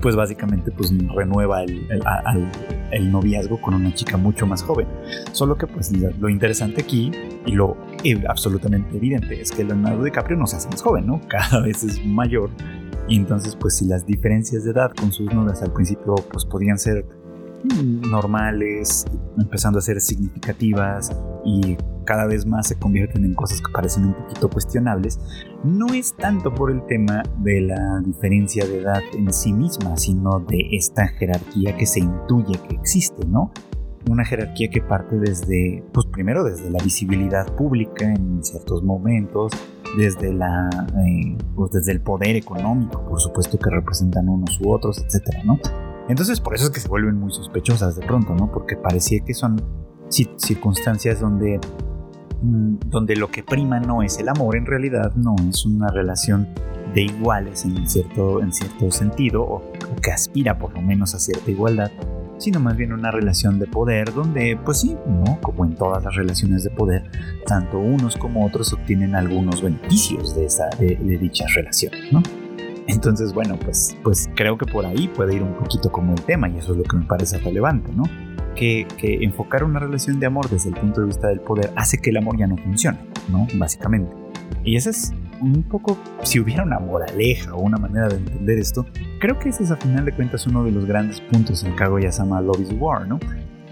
pues básicamente pues renueva el, el, noviazgo con una chica mucho más joven. Solo que pues lo interesante aquí y lo absolutamente evidente es que Leonardo DiCaprio no se hace más joven, ¿no? Cada vez es mayor. Y entonces pues si las diferencias de edad con sus novias al principio pues podían ser normales, empezando a ser significativas y cada vez más se convierten en cosas que parecen un poquito cuestionables, no es tanto por el tema de la diferencia de edad en sí misma, sino de esta jerarquía que se intuye que existe, ¿no? Una jerarquía que parte desde, pues primero desde la visibilidad pública en ciertos momentos, desde, la, eh, pues desde el poder económico, por supuesto que representan unos u otros, etcétera, ¿no? Entonces por eso es que se vuelven muy sospechosas de pronto, ¿no? Porque parecía que son circunstancias donde, mm, donde lo que prima no es el amor, en realidad no es una relación de iguales en cierto, en cierto sentido, o, que aspira por lo menos a cierta igualdad, sino más bien una relación de poder donde, pues sí, ¿no? como en todas las relaciones de poder, tanto unos como otros obtienen algunos beneficios de, esa, de, de dichas relaciones, ¿no? Entonces, bueno, pues, pues creo que por ahí puede ir un poquito como el tema y eso es lo que me parece relevante, ¿no? Que, que, enfocar una relación de amor desde el punto de vista del poder hace que el amor ya no funcione, ¿no? Básicamente. Y ese es un poco, si hubiera una moraleja o una manera de entender esto, creo que ese es a final de cuentas uno de los grandes puntos en Kaguya-sama Love is War, ¿no?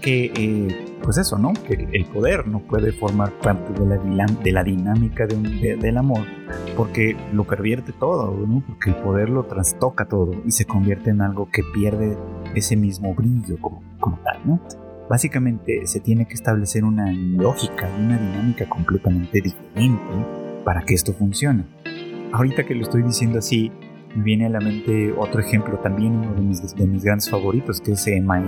que, eh, pues eso, ¿no? Que el poder no puede formar parte de la, de la dinámica del amor, porque lo pervierte todo, ¿no? Porque el poder lo trastoca todo y se convierte en algo que pierde ese mismo brillo como, tal, ¿no? Básicamente se tiene que establecer una lógica y una dinámica completamente diferente para que esto funcione. Ahorita que lo estoy diciendo así, me viene a la mente otro ejemplo también, uno de mis, de mis grandes favoritos, que es eh, My,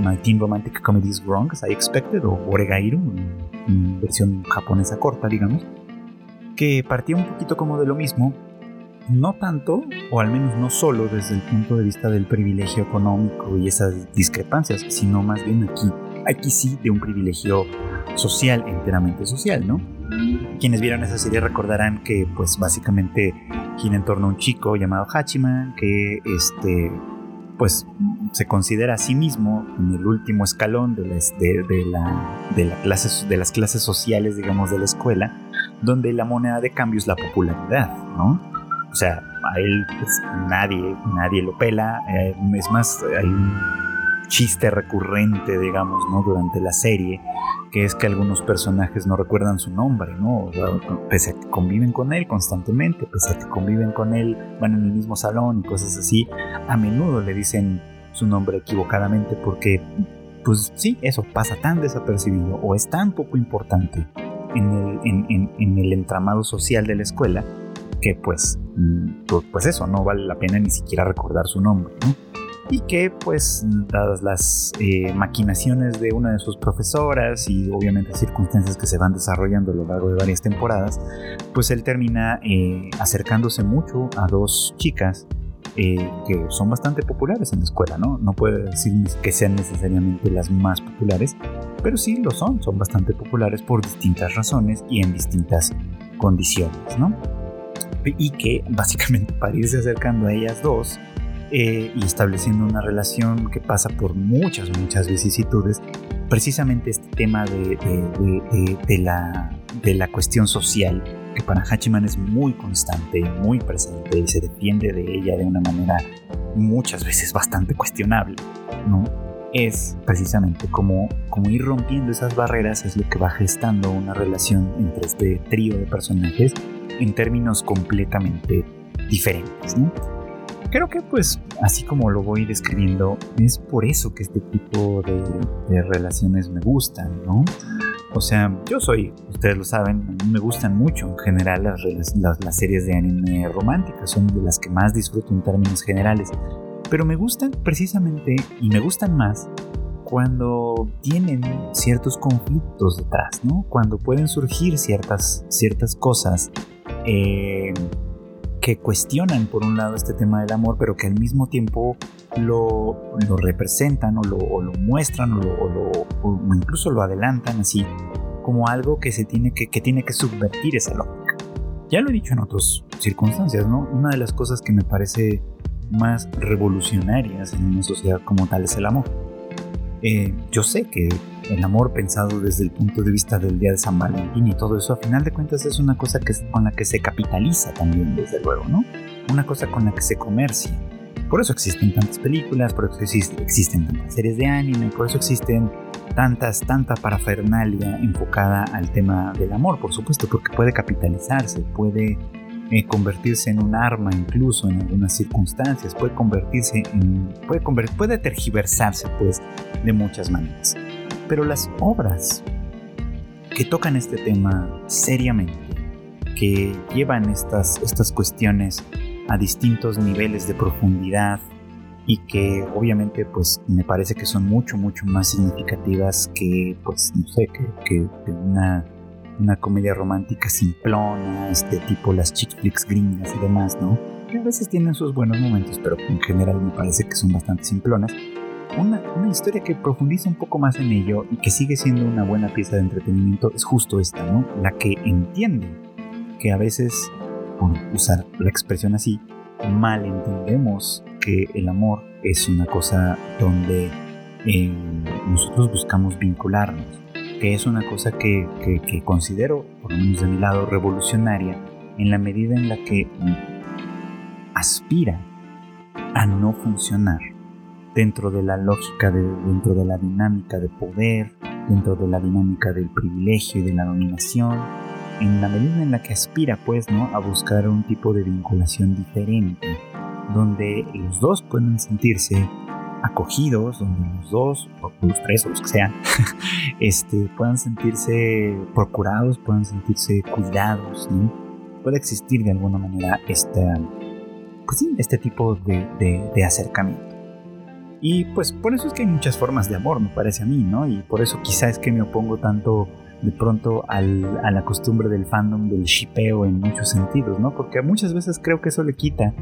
My Teen Romantic Comedy is Wrong as I Expected, o Oregairu, en versión japonesa corta, digamos, que partía un poquito como de lo mismo, no tanto, o al menos no solo desde el punto de vista del privilegio económico y esas discrepancias, sino más bien aquí, aquí sí de un privilegio social, enteramente social, ¿no? Quienes vieron esa serie recordarán que pues básicamente gira en torno a un chico llamado Hachiman que este pues se considera a sí mismo en el último escalón de, las, de, la, de, la clase, de las clases sociales, digamos, de la escuela, donde la moneda de cambio es la popularidad, ¿no? O sea, a él pues, nadie, nadie lo pela, eh, es más, hay un chiste recurrente, digamos, ¿no? Durante la serie, que es que algunos personajes no recuerdan su nombre, ¿no? pese a que conviven con él constantemente, pese a que conviven con él, van en el mismo salón y cosas así, a menudo le dicen su nombre equivocadamente porque, pues sí, eso pasa tan desapercibido o es tan poco importante en el, en el entramado social de la escuela que pues, mm, pues, pues eso, no vale la pena ni siquiera recordar su nombre, ¿no? Y que pues dadas las eh, maquinaciones de una de sus profesoras y obviamente circunstancias que se van desarrollando a lo largo de varias temporadas, pues él termina eh, acercándose mucho a dos chicas eh, que son bastante populares en la escuela, ¿no? No puede decir que sean necesariamente las más populares, pero sí lo son, son bastante populares por distintas razones y en distintas condiciones, ¿no? Y que básicamente para irse acercando a ellas dos, eh, y estableciendo una relación que pasa por muchas, muchas vicisitudes, precisamente este tema de, de, la, de la cuestión social, que para Hachiman es muy constante, muy presente y se defiende de ella de una manera muchas veces bastante cuestionable, ¿no? Es precisamente como, como ir rompiendo esas barreras, es lo que va gestando una relación entre este trío de personajes en términos completamente diferentes. Creo que pues así como lo voy describiendo, es por eso que este tipo de, relaciones me gustan, ¿no? O sea, yo soy, ustedes lo saben, a mí me gustan mucho en general las, las, series de anime románticas, son de las que más disfruto en términos generales, pero me gustan precisamente y me gustan más cuando tienen ciertos conflictos detrás, ¿no? Cuando pueden surgir ciertas, ciertas cosas eh, que cuestionan por un lado este tema del amor, pero que al mismo tiempo lo, lo representan o lo, lo muestran o, lo, o, incluso lo adelantan así como algo que, se tiene que, que tiene que subvertir esa lógica. Ya lo he dicho en otras circunstancias, ¿no? Una de las cosas que me parece más revolucionarias en una sociedad como tal es el amor. Eh, yo sé que el amor pensado desde el punto de vista del día de San Valentín y todo eso, a final de cuentas es una cosa que, con la que se capitaliza también, desde luego, ¿no? Una cosa con la que se comercia. Por eso existen tantas películas, por eso existen tantas series de anime, por eso existen tantas, tanta parafernalia enfocada al tema del amor, por supuesto, porque puede capitalizarse, puede eh, convertirse en un arma incluso en algunas circunstancias, puede convertirse en, puede, puede tergiversarse pues de muchas maneras. Pero las obras que tocan este tema seriamente, que llevan estas, estas cuestiones a distintos niveles de profundidad y que obviamente pues me parece que son mucho mucho más significativas que pues no sé que, una, una comedia romántica simplona este tipo las chick flicks gringas y demás no que a veces tienen sus buenos momentos pero en general me parece que son bastante simplonas una, una, historia que profundiza un poco más en ello y que sigue siendo una buena pieza de entretenimiento es justo esta, ¿no? La que entiende que a veces, por usar la expresión así, malentendemos que el amor es una cosa donde eh, nosotros buscamos vincularnos, que es una cosa que, que, considero, por lo menos de mi lado, revolucionaria en la medida en la que aspira a no funcionar dentro de la lógica, de, dentro de la dinámica de poder, dentro de la dinámica del privilegio y de la dominación, en la medida en la que aspira pues no a buscar un tipo de vinculación diferente donde los dos pueden sentirse acogidos, donde los dos, o los tres, o los que sean, este, puedan sentirse procurados, puedan sentirse cuidados. Puede existir de alguna manera este, pues este tipo de, de, acercamiento. Y pues por eso es que hay muchas formas de amor, me parece a mí, ¿no? Y por eso quizás es que me opongo tanto de pronto a la costumbre del fandom del shipeo en muchos sentidos, ¿no? Porque muchas veces creo que eso le quita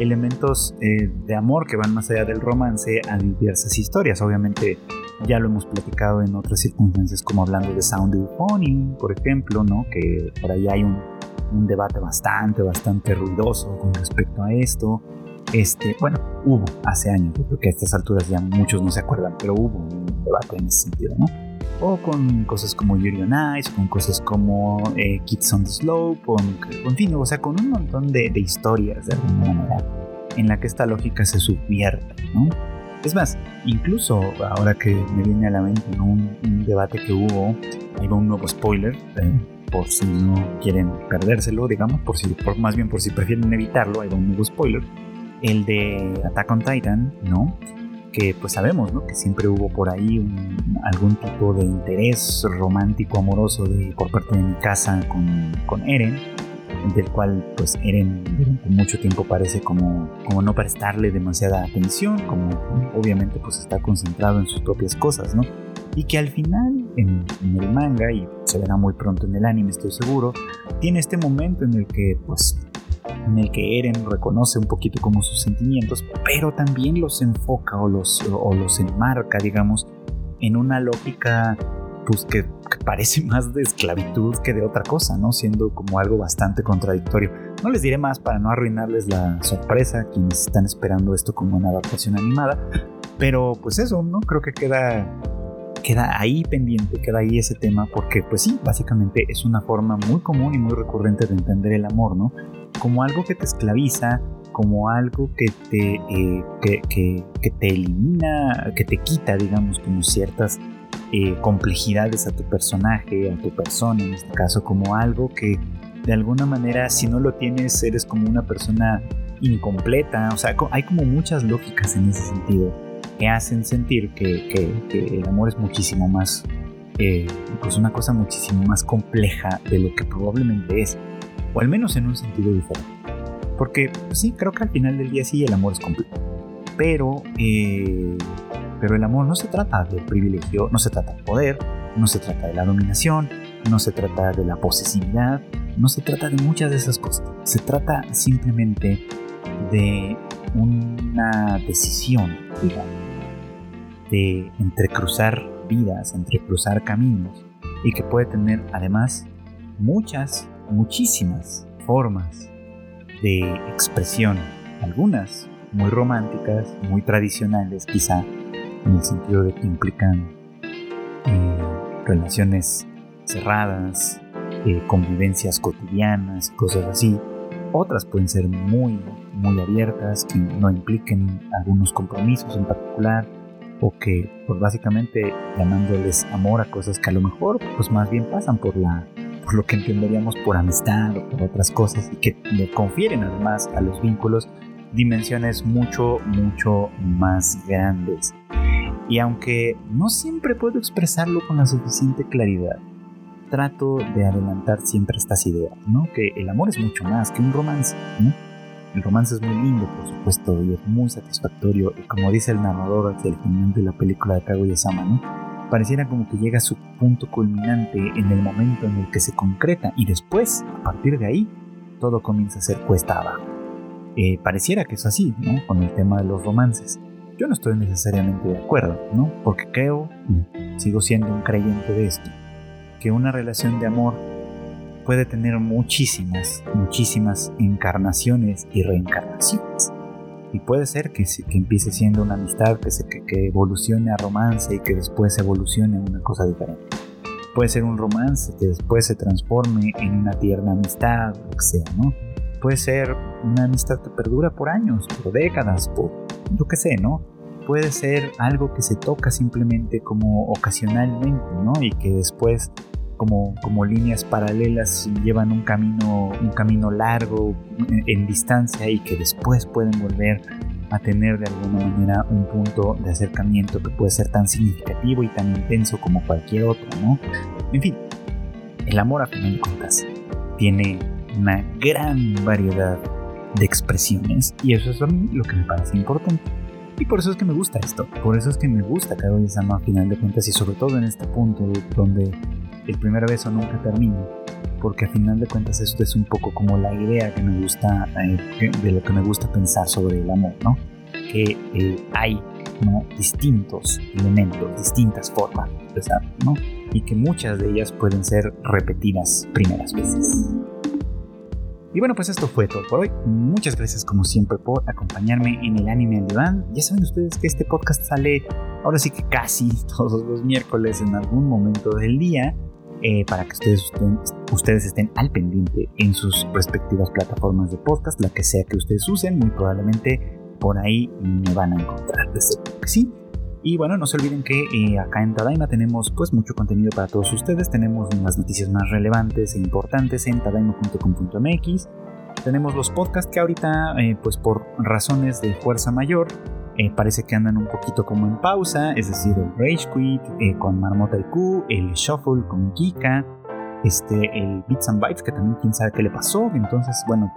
elementos eh, de amor que van más allá del romance a diversas historias. Obviamente ya lo hemos platicado en otras circunstancias como hablando de Sound Euphony, por ejemplo, ¿no? Que por ahí hay un, un debate bastante, bastante ruidoso con respecto a esto. Este, bueno, hubo hace años, yo creo que a estas alturas ya muchos no se acuerdan, pero hubo un debate en ese sentido, ¿no? o con cosas como Yuri on Ice, con cosas como eh, Kids on the Slope, con, en fin, o sea, con un montón de, historias de alguna manera en la que esta lógica se subvierte, ¿no? Es más, incluso ahora que me viene a la mente un, debate que hubo, ahí va un nuevo spoiler, eh, por si no quieren perdérselo, digamos, por si, por, más bien por si prefieren evitarlo, ahí va un nuevo spoiler, el de Attack on Titan, ¿no? que pues sabemos ¿no? que siempre hubo por ahí algún tipo de interés romántico amoroso de, por parte de mi casa con, con Eren del cual pues Eren durante mucho tiempo parece como, como no prestarle demasiada atención como obviamente pues está concentrado en sus propias cosas ¿no? y que al final en el manga y se verá muy pronto en el anime estoy seguro tiene este momento en el que pues en el que Eren reconoce un poquito como sus sentimientos, pero también los enfoca o los, o los enmarca, digamos, en una lógica pues que, parece más de esclavitud que de otra cosa, ¿no? Siendo como algo bastante contradictorio. No les diré más para no arruinarles la sorpresa a quienes están esperando esto como una adaptación animada, pero pues eso, ¿no? Creo que queda queda ahí pendiente, queda ahí ese tema, porque pues sí, básicamente es una forma muy común y muy recurrente de entender el amor, ¿no? Como algo que te esclaviza, como algo que te, eh, que, te elimina, que te quita, digamos, como ciertas eh, complejidades a tu personaje, a tu persona, en este caso, como algo que de alguna manera, si no lo tienes, eres como una persona incompleta, o sea, hay como muchas lógicas en ese sentido que hacen sentir que, el amor es muchísimo más, eh, pues una cosa muchísimo más compleja de lo que probablemente es, o al menos en un sentido diferente. Porque sí, creo que al final del día sí el amor es complejo, pero, eh, pero el amor no se trata del privilegio, no se trata del poder, no se trata de la dominación, no se trata de la posesividad, no se trata de muchas de esas cosas. Se trata simplemente de una decisión, digamos de entrecruzar vidas, entrecruzar caminos y que puede tener además muchas, muchísimas formas de expresión, algunas muy románticas, muy tradicionales quizá, en el sentido de que implican eh, relaciones cerradas, eh, convivencias cotidianas, cosas así. Otras pueden ser muy, muy abiertas, que no impliquen algunos compromisos en particular o que pues básicamente llamándoles amor a cosas que a lo mejor pues más bien pasan por la por lo que entenderíamos por amistad o por otras cosas y que le confieren además a los vínculos dimensiones mucho mucho más grandes y aunque no siempre puedo expresarlo con la suficiente claridad trato de adelantar siempre estas ideas, ¿no? Que el amor es mucho más que un romance, ¿no? El romance es muy lindo, por supuesto, y es muy satisfactorio. Y como dice el narrador hacia el final de la película de Kaguya-sama, ¿no? Pareciera como que llega a su punto culminante en el momento en el que se concreta y después, a partir de ahí, todo comienza a ser cuesta abajo. Eh, pareciera que es así, ¿no? Con el tema de los romances. Yo no estoy necesariamente de acuerdo, ¿no? Porque creo, y sigo siendo un creyente de esto, que una relación de amor puede tener muchísimas, muchísimas encarnaciones y reencarnaciones. Y puede ser que, que empiece siendo una amistad, que, se, que, evolucione a romance y que después evolucione a una cosa diferente. Puede ser un romance que después se transforme en una tierna amistad, lo que sea, ¿no? Puede ser una amistad que perdura por años, por décadas, por lo que sé, ¿no? Puede ser algo que se toca simplemente como ocasionalmente, ¿no? Y que después como, líneas paralelas llevan un camino, un camino largo en, distancia y que después pueden volver a tener de alguna manera un punto de acercamiento que puede ser tan significativo y tan intenso como cualquier otro, ¿no? En fin, el amor a final de cuentas tiene una gran variedad de expresiones y eso es lo que me parece importante. Y por eso es que me gusta esto, por eso es que me gusta cada vez a final de cuentas y sobre todo en este punto donde el primer beso nunca termina, porque a final de cuentas esto es un poco como la idea que me gusta, eh, de lo que me gusta pensar sobre el amor, ¿no? Que eh, hay ¿no? distintos elementos, distintas formas de empezar, ¿no? Y que muchas de ellas pueden ser repetidas primeras veces. Y bueno, pues esto fue todo por hoy. Muchas gracias como siempre por acompañarme en el anime al diván. Ya saben ustedes que este podcast sale ahora sí que casi todos los miércoles en algún momento del día. Eh, para que ustedes estén, ustedes estén al pendiente en sus respectivas plataformas de podcast, la que sea que ustedes usen, muy probablemente por ahí me van a encontrar, de seguro que sí. Y bueno, no se olviden que eh, acá en Tadaima tenemos pues mucho contenido para todos ustedes, tenemos las noticias más relevantes e importantes en tadaima.com.mx, tenemos los podcasts que ahorita eh, pues por razones de fuerza mayor eh, parece que andan un poquito como en pausa, es decir, el Rage Quit eh, con Marmota Q, el Shuffle con Kika, este, el Beats and Bytes, que también quién sabe qué le pasó, entonces, bueno,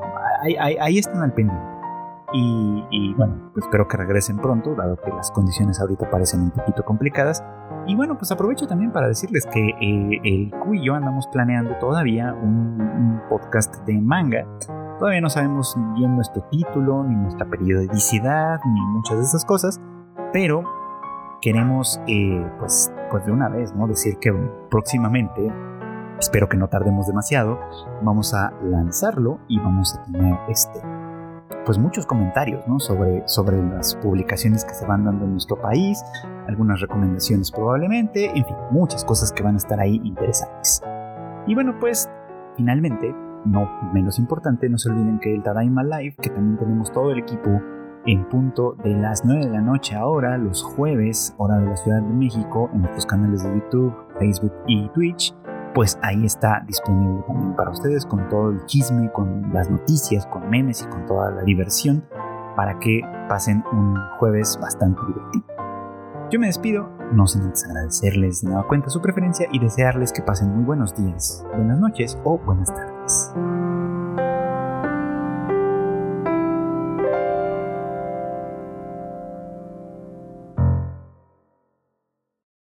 ahí, están al pendiente. Y, bueno, pues espero que regresen pronto, dado que las condiciones ahorita parecen un poquito complicadas. Y bueno, pues aprovecho también para decirles que eh, el Q y yo andamos planeando todavía un podcast de manga Todavía no sabemos bien nuestro título, ni nuestra periodicidad, ni muchas de esas cosas, pero queremos, eh, pues, pues de una vez, ¿no? Decir que próximamente, espero que no tardemos demasiado, vamos a lanzarlo y vamos a tener este, pues muchos comentarios, ¿no? Sobre, sobre las publicaciones que se van dando en nuestro país, algunas recomendaciones probablemente, en fin, muchas cosas que van a estar ahí interesantes. Y bueno, pues finalmente no menos importante, no se olviden que el Tadaima Live, que también tenemos todo el equipo en punto de las 9 de la noche ahora, los jueves, hora de la Ciudad de México, en nuestros canales de YouTube, Facebook y Twitch, pues ahí está disponible también para ustedes con todo el chisme, con las noticias, con memes y con toda la diversión para que pasen un jueves bastante divertido. Yo me despido, no sin antes agradecerles de nueva cuenta su preferencia y desearles que pasen muy buenos días, buenas noches o buenas tardes.